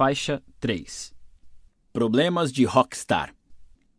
Faixa 3 Problemas de Rockstar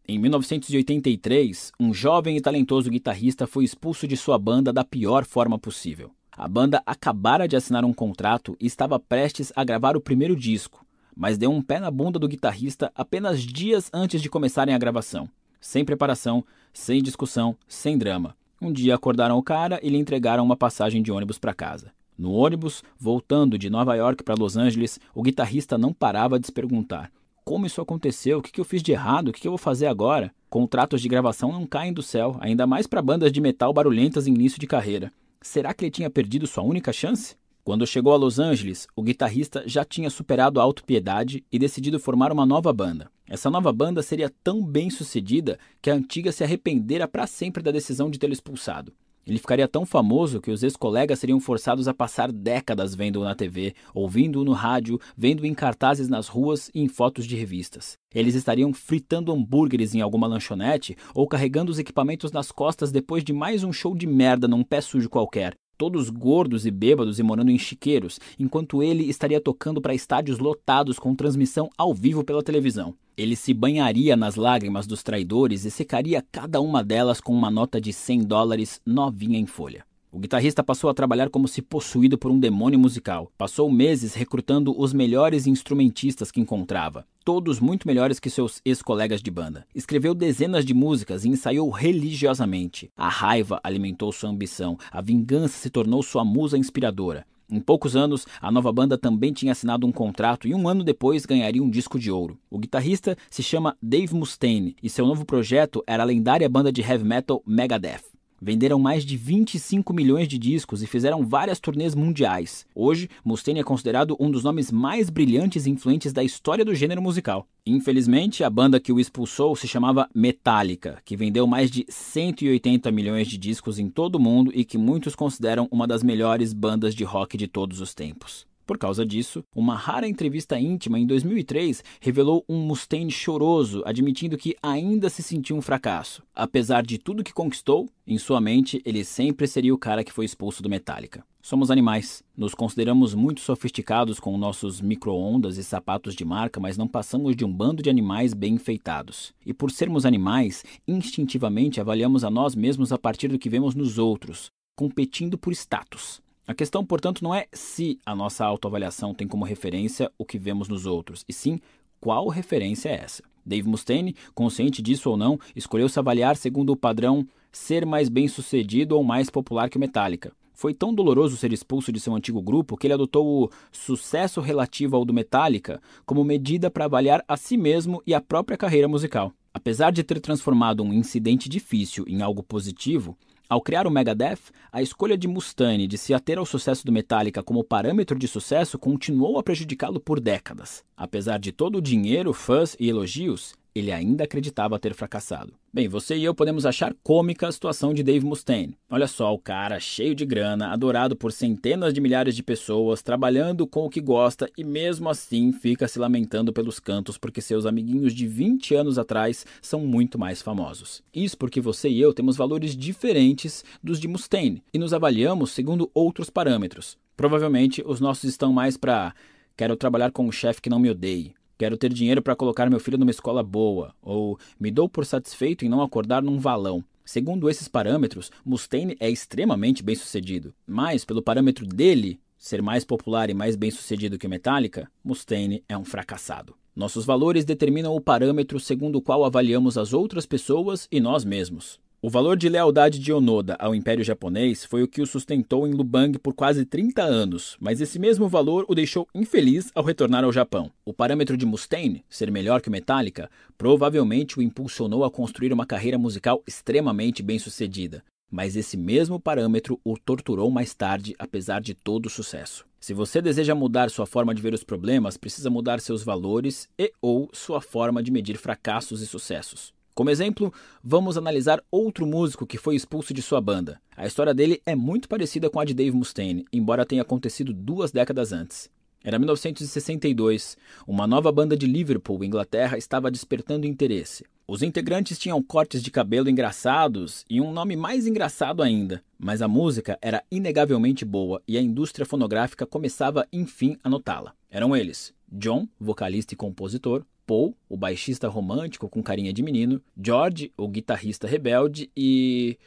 Em 1983, um jovem e talentoso guitarrista foi expulso de sua banda da pior forma possível. A banda acabara de assinar um contrato e estava prestes a gravar o primeiro disco, mas deu um pé na bunda do guitarrista apenas dias antes de começarem a gravação. Sem preparação, sem discussão, sem drama. Um dia acordaram o cara e lhe entregaram uma passagem de ônibus para casa. No ônibus, voltando de Nova York para Los Angeles, o guitarrista não parava de se perguntar: como isso aconteceu? O que eu fiz de errado? O que eu vou fazer agora? Contratos de gravação não caem do céu, ainda mais para bandas de metal barulhentas em início de carreira. Será que ele tinha perdido sua única chance? Quando chegou a Los Angeles, o guitarrista já tinha superado a autopiedade e decidido formar uma nova banda. Essa nova banda seria tão bem sucedida que a antiga se arrependera para sempre da decisão de tê-lo expulsado. Ele ficaria tão famoso que os ex-colegas seriam forçados a passar décadas vendo-o na TV, ouvindo-o no rádio, vendo-o em cartazes nas ruas e em fotos de revistas. Eles estariam fritando hambúrgueres em alguma lanchonete ou carregando os equipamentos nas costas depois de mais um show de merda num pé sujo qualquer, todos gordos e bêbados e morando em chiqueiros, enquanto ele estaria tocando para estádios lotados com transmissão ao vivo pela televisão. Ele se banharia nas lágrimas dos traidores e secaria cada uma delas com uma nota de 100 dólares novinha em folha. O guitarrista passou a trabalhar como se possuído por um demônio musical. Passou meses recrutando os melhores instrumentistas que encontrava, todos muito melhores que seus ex-colegas de banda. Escreveu dezenas de músicas e ensaiou religiosamente. A raiva alimentou sua ambição, a vingança se tornou sua musa inspiradora. Em poucos anos, a nova banda também tinha assinado um contrato e um ano depois ganharia um disco de ouro. O guitarrista se chama Dave Mustaine e seu novo projeto era a lendária banda de heavy metal Megadeth. Venderam mais de 25 milhões de discos e fizeram várias turnês mundiais. Hoje, Mustaine é considerado um dos nomes mais brilhantes e influentes da história do gênero musical. Infelizmente, a banda que o expulsou se chamava Metallica, que vendeu mais de 180 milhões de discos em todo o mundo e que muitos consideram uma das melhores bandas de rock de todos os tempos. Por causa disso, uma rara entrevista íntima em 2003 revelou um Mustaine choroso, admitindo que ainda se sentiu um fracasso. Apesar de tudo que conquistou, em sua mente ele sempre seria o cara que foi expulso do Metallica. Somos animais. Nos consideramos muito sofisticados com nossos micro-ondas e sapatos de marca, mas não passamos de um bando de animais bem enfeitados. E por sermos animais, instintivamente avaliamos a nós mesmos a partir do que vemos nos outros, competindo por status. A questão, portanto, não é se a nossa autoavaliação tem como referência o que vemos nos outros, e sim qual referência é essa. Dave Mustaine, consciente disso ou não, escolheu se avaliar segundo o padrão ser mais bem-sucedido ou mais popular que o Metallica. Foi tão doloroso ser expulso de seu antigo grupo que ele adotou o sucesso relativo ao do Metallica como medida para avaliar a si mesmo e a própria carreira musical. Apesar de ter transformado um incidente difícil em algo positivo, ao criar o Megadeth, a escolha de Mustaine de se ater ao sucesso do Metallica como parâmetro de sucesso continuou a prejudicá-lo por décadas. Apesar de todo o dinheiro, fãs e elogios, ele ainda acreditava ter fracassado. Bem, você e eu podemos achar cômica a situação de Dave Mustaine. Olha só, o cara cheio de grana, adorado por centenas de milhares de pessoas, trabalhando com o que gosta e mesmo assim fica se lamentando pelos cantos porque seus amiguinhos de 20 anos atrás são muito mais famosos. Isso porque você e eu temos valores diferentes dos de Mustaine e nos avaliamos segundo outros parâmetros. Provavelmente os nossos estão mais para quero trabalhar com um chefe que não me odeie Quero ter dinheiro para colocar meu filho numa escola boa, ou me dou por satisfeito em não acordar num valão. Segundo esses parâmetros, Mustaine é extremamente bem-sucedido, mas pelo parâmetro dele ser mais popular e mais bem-sucedido que Metallica, Mustaine é um fracassado. Nossos valores determinam o parâmetro segundo o qual avaliamos as outras pessoas e nós mesmos. O valor de lealdade de Onoda ao Império Japonês foi o que o sustentou em Lubang por quase 30 anos, mas esse mesmo valor o deixou infeliz ao retornar ao Japão. O parâmetro de Mustaine, ser melhor que o Metallica, provavelmente o impulsionou a construir uma carreira musical extremamente bem-sucedida, mas esse mesmo parâmetro o torturou mais tarde, apesar de todo o sucesso. Se você deseja mudar sua forma de ver os problemas, precisa mudar seus valores e ou sua forma de medir fracassos e sucessos. Como exemplo, vamos analisar outro músico que foi expulso de sua banda. A história dele é muito parecida com a de Dave Mustaine, embora tenha acontecido duas décadas antes. Era 1962. Uma nova banda de Liverpool, Inglaterra, estava despertando interesse. Os integrantes tinham cortes de cabelo engraçados e um nome mais engraçado ainda, mas a música era inegavelmente boa e a indústria fonográfica começava enfim a notá-la. Eram eles, John, vocalista e compositor, Paul, o baixista romântico com carinha de menino, George, o guitarrista rebelde e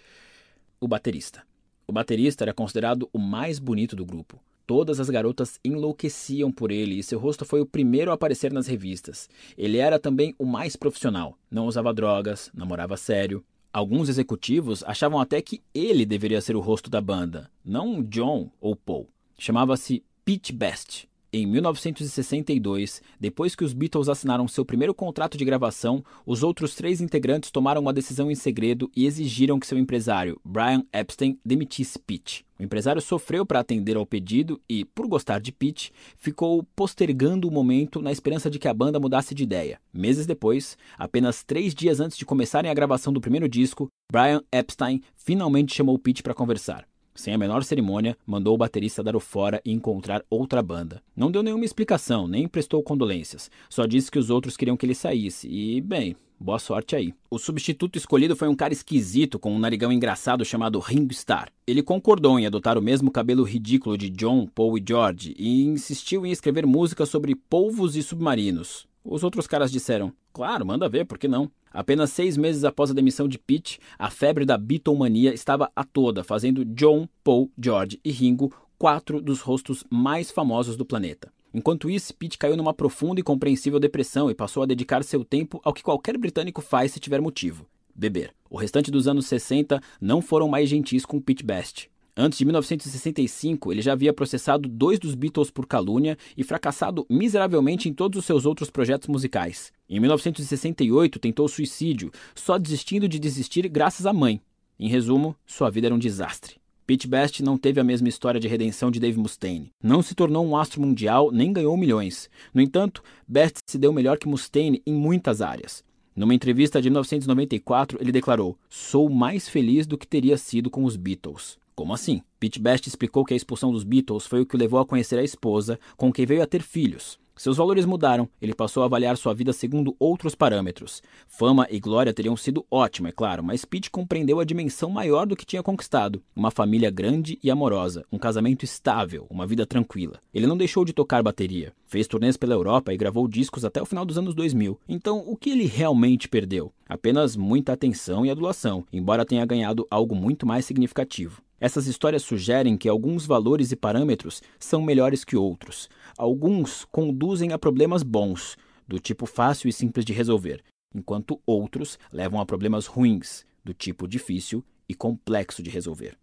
o baterista. O baterista era considerado o mais bonito do grupo. Todas as garotas enlouqueciam por ele e seu rosto foi o primeiro a aparecer nas revistas. Ele era também o mais profissional, não usava drogas, namorava sério. Alguns executivos achavam até que ele deveria ser o rosto da banda, não John ou Paul. Chamava-se Pete Best em 1962, depois que os Beatles assinaram seu primeiro contrato de gravação, os outros três integrantes tomaram uma decisão em segredo e exigiram que seu empresário, Brian Epstein, demitisse Pete. O empresário sofreu para atender ao pedido e, por gostar de Pete, ficou postergando o momento na esperança de que a banda mudasse de ideia. Meses depois, apenas três dias antes de começarem a gravação do primeiro disco, Brian Epstein finalmente chamou Pete para conversar. Sem a menor cerimônia, mandou o baterista dar o fora e encontrar outra banda. Não deu nenhuma explicação, nem prestou condolências. Só disse que os outros queriam que ele saísse. E, bem, boa sorte aí. O substituto escolhido foi um cara esquisito com um narigão engraçado chamado Ringo Starr. Ele concordou em adotar o mesmo cabelo ridículo de John, Paul e George e insistiu em escrever música sobre polvos e submarinos. Os outros caras disseram: Claro, manda ver, por que não? Apenas seis meses após a demissão de Pete, a febre da Beatlemania estava a toda, fazendo John, Paul, George e Ringo quatro dos rostos mais famosos do planeta. Enquanto isso, Pete caiu numa profunda e compreensível depressão e passou a dedicar seu tempo ao que qualquer britânico faz se tiver motivo: beber. O restante dos anos 60 não foram mais gentis com Pete Best. Antes de 1965, ele já havia processado dois dos Beatles por calúnia e fracassado miseravelmente em todos os seus outros projetos musicais. Em 1968, tentou suicídio, só desistindo de desistir graças à mãe. Em resumo, sua vida era um desastre. Pete Best não teve a mesma história de redenção de Dave Mustaine. Não se tornou um astro mundial nem ganhou milhões. No entanto, Best se deu melhor que Mustaine em muitas áreas. Numa entrevista de 1994, ele declarou: Sou mais feliz do que teria sido com os Beatles. Como assim? Pete Best explicou que a expulsão dos Beatles foi o que o levou a conhecer a esposa, com quem veio a ter filhos. Seus valores mudaram, ele passou a avaliar sua vida segundo outros parâmetros. Fama e glória teriam sido ótimo, é claro, mas Pete compreendeu a dimensão maior do que tinha conquistado: uma família grande e amorosa, um casamento estável, uma vida tranquila. Ele não deixou de tocar bateria, fez turnês pela Europa e gravou discos até o final dos anos 2000. Então, o que ele realmente perdeu? Apenas muita atenção e adulação, embora tenha ganhado algo muito mais significativo. Essas histórias sugerem que alguns valores e parâmetros são melhores que outros. Alguns conduzem a problemas bons, do tipo fácil e simples de resolver, enquanto outros levam a problemas ruins, do tipo difícil e complexo de resolver.